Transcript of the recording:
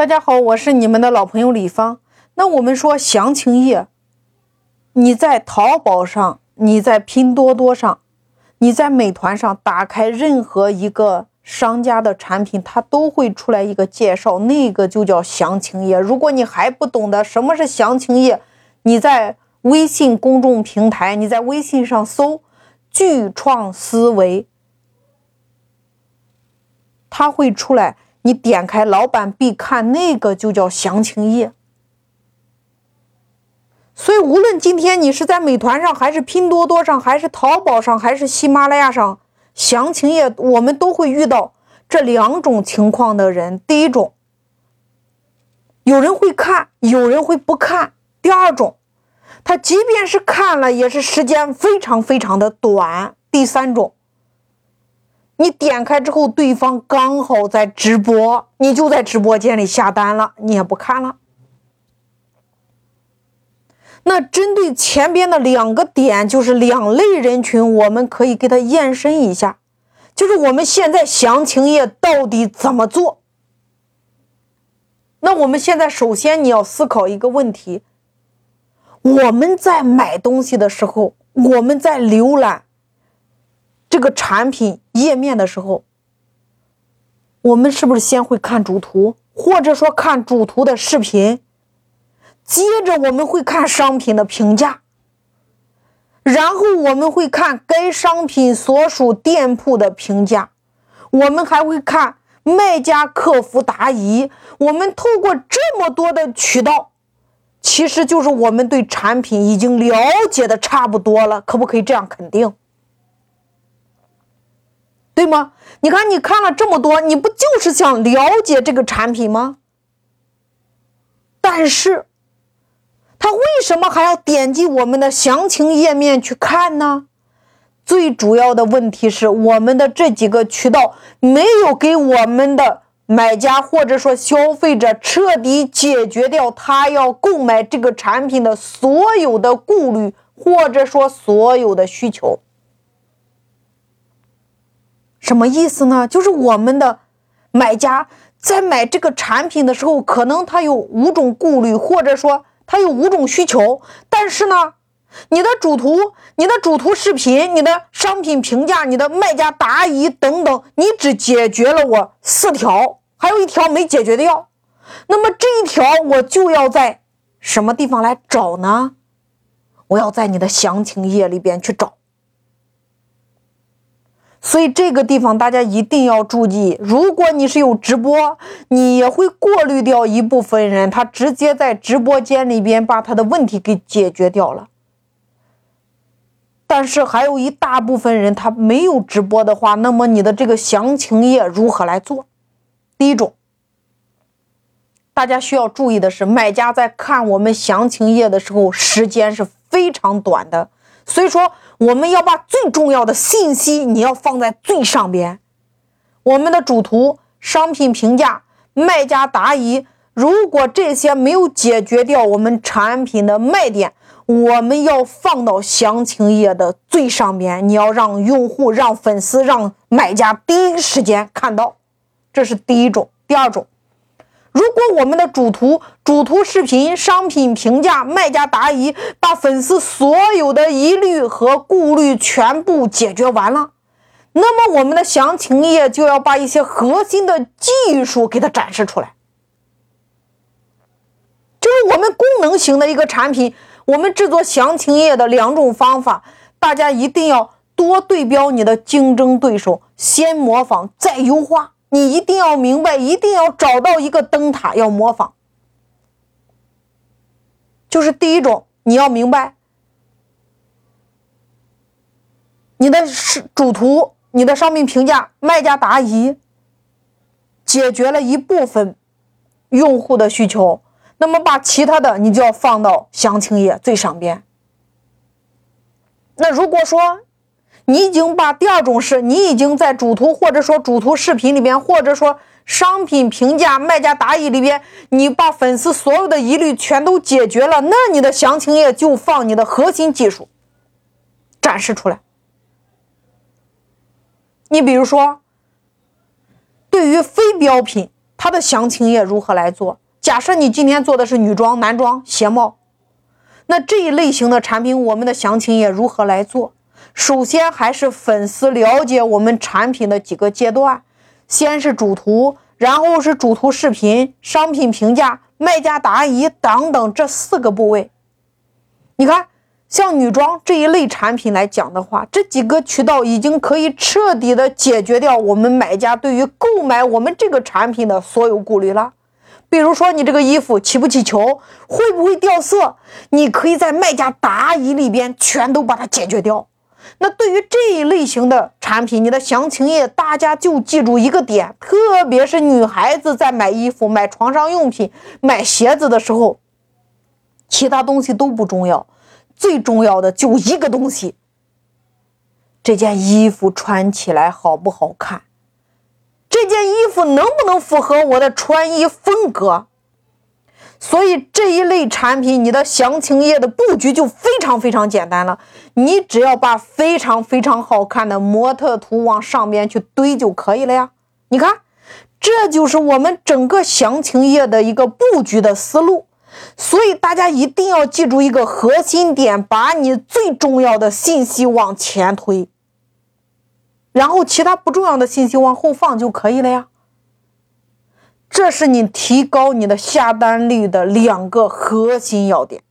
大家好，我是你们的老朋友李芳。那我们说详情页，你在淘宝上，你在拼多多上，你在美团上打开任何一个商家的产品，它都会出来一个介绍，那个就叫详情页。如果你还不懂得什么是详情页，你在微信公众平台，你在微信上搜“巨创思维”，它会出来。你点开老板必看那个就叫详情页，所以无论今天你是在美团上，还是拼多多上，还是淘宝上，还是喜马拉雅上，详情页我们都会遇到这两种情况的人。第一种，有人会看，有人会不看；第二种，他即便是看了，也是时间非常非常的短；第三种。你点开之后，对方刚好在直播，你就在直播间里下单了，你也不看了。那针对前边的两个点，就是两类人群，我们可以给他延伸一下，就是我们现在详情页到底怎么做？那我们现在首先你要思考一个问题：我们在买东西的时候，我们在浏览。这个产品页面的时候，我们是不是先会看主图，或者说看主图的视频？接着我们会看商品的评价，然后我们会看该商品所属店铺的评价，我们还会看卖家客服答疑。我们透过这么多的渠道，其实就是我们对产品已经了解的差不多了，可不可以这样肯定？对吗？你看，你看了这么多，你不就是想了解这个产品吗？但是，他为什么还要点击我们的详情页面去看呢？最主要的问题是，我们的这几个渠道没有给我们的买家或者说消费者彻底解决掉他要购买这个产品的所有的顾虑，或者说所有的需求。什么意思呢？就是我们的买家在买这个产品的时候，可能他有五种顾虑，或者说他有五种需求。但是呢，你的主图、你的主图视频、你的商品评价、你的卖家答疑等等，你只解决了我四条，还有一条没解决掉。那么这一条我就要在什么地方来找呢？我要在你的详情页里边去找。所以这个地方大家一定要注意，如果你是有直播，你也会过滤掉一部分人，他直接在直播间里边把他的问题给解决掉了。但是还有一大部分人他没有直播的话，那么你的这个详情页如何来做？第一种，大家需要注意的是，买家在看我们详情页的时候，时间是非常短的。所以说，我们要把最重要的信息你要放在最上边。我们的主图、商品评价、卖家答疑，如果这些没有解决掉我们产品的卖点，我们要放到详情页的最上边。你要让用户、让粉丝、让买家第一时间看到，这是第一种。第二种。如果我们的主图、主图视频、商品评价、卖家答疑，把粉丝所有的疑虑和顾虑全部解决完了，那么我们的详情页就要把一些核心的技术给它展示出来。就是我们功能型的一个产品，我们制作详情页的两种方法，大家一定要多对标你的竞争对手，先模仿再优化。你一定要明白，一定要找到一个灯塔要模仿，就是第一种，你要明白，你的是主图、你的商品评价、卖家答疑，解决了一部分用户的需求，那么把其他的你就要放到详情页最上边。那如果说，你已经把第二种是，你已经在主图或者说主图视频里边，或者说商品评价、卖家答疑里边，你把粉丝所有的疑虑全都解决了，那你的详情页就放你的核心技术展示出来。你比如说，对于非标品，它的详情页如何来做？假设你今天做的是女装、男装、鞋帽，那这一类型的产品，我们的详情页如何来做？首先还是粉丝了解我们产品的几个阶段，先是主图，然后是主图视频、商品评价、卖家答疑等等这四个部位。你看，像女装这一类产品来讲的话，这几个渠道已经可以彻底的解决掉我们买家对于购买我们这个产品的所有顾虑了。比如说，你这个衣服起不起球，会不会掉色，你可以在卖家答疑里边全都把它解决掉。那对于这一类型的产品，你的详情页大家就记住一个点，特别是女孩子在买衣服、买床上用品、买鞋子的时候，其他东西都不重要，最重要的就一个东西：这件衣服穿起来好不好看？这件衣服能不能符合我的穿衣风格？所以这一类产品，你的详情页的布局就非常非常简单了。你只要把非常非常好看的模特图往上面去堆就可以了呀。你看，这就是我们整个详情页的一个布局的思路。所以大家一定要记住一个核心点，把你最重要的信息往前推，然后其他不重要的信息往后放就可以了呀。这是你提高你的下单率的两个核心要点。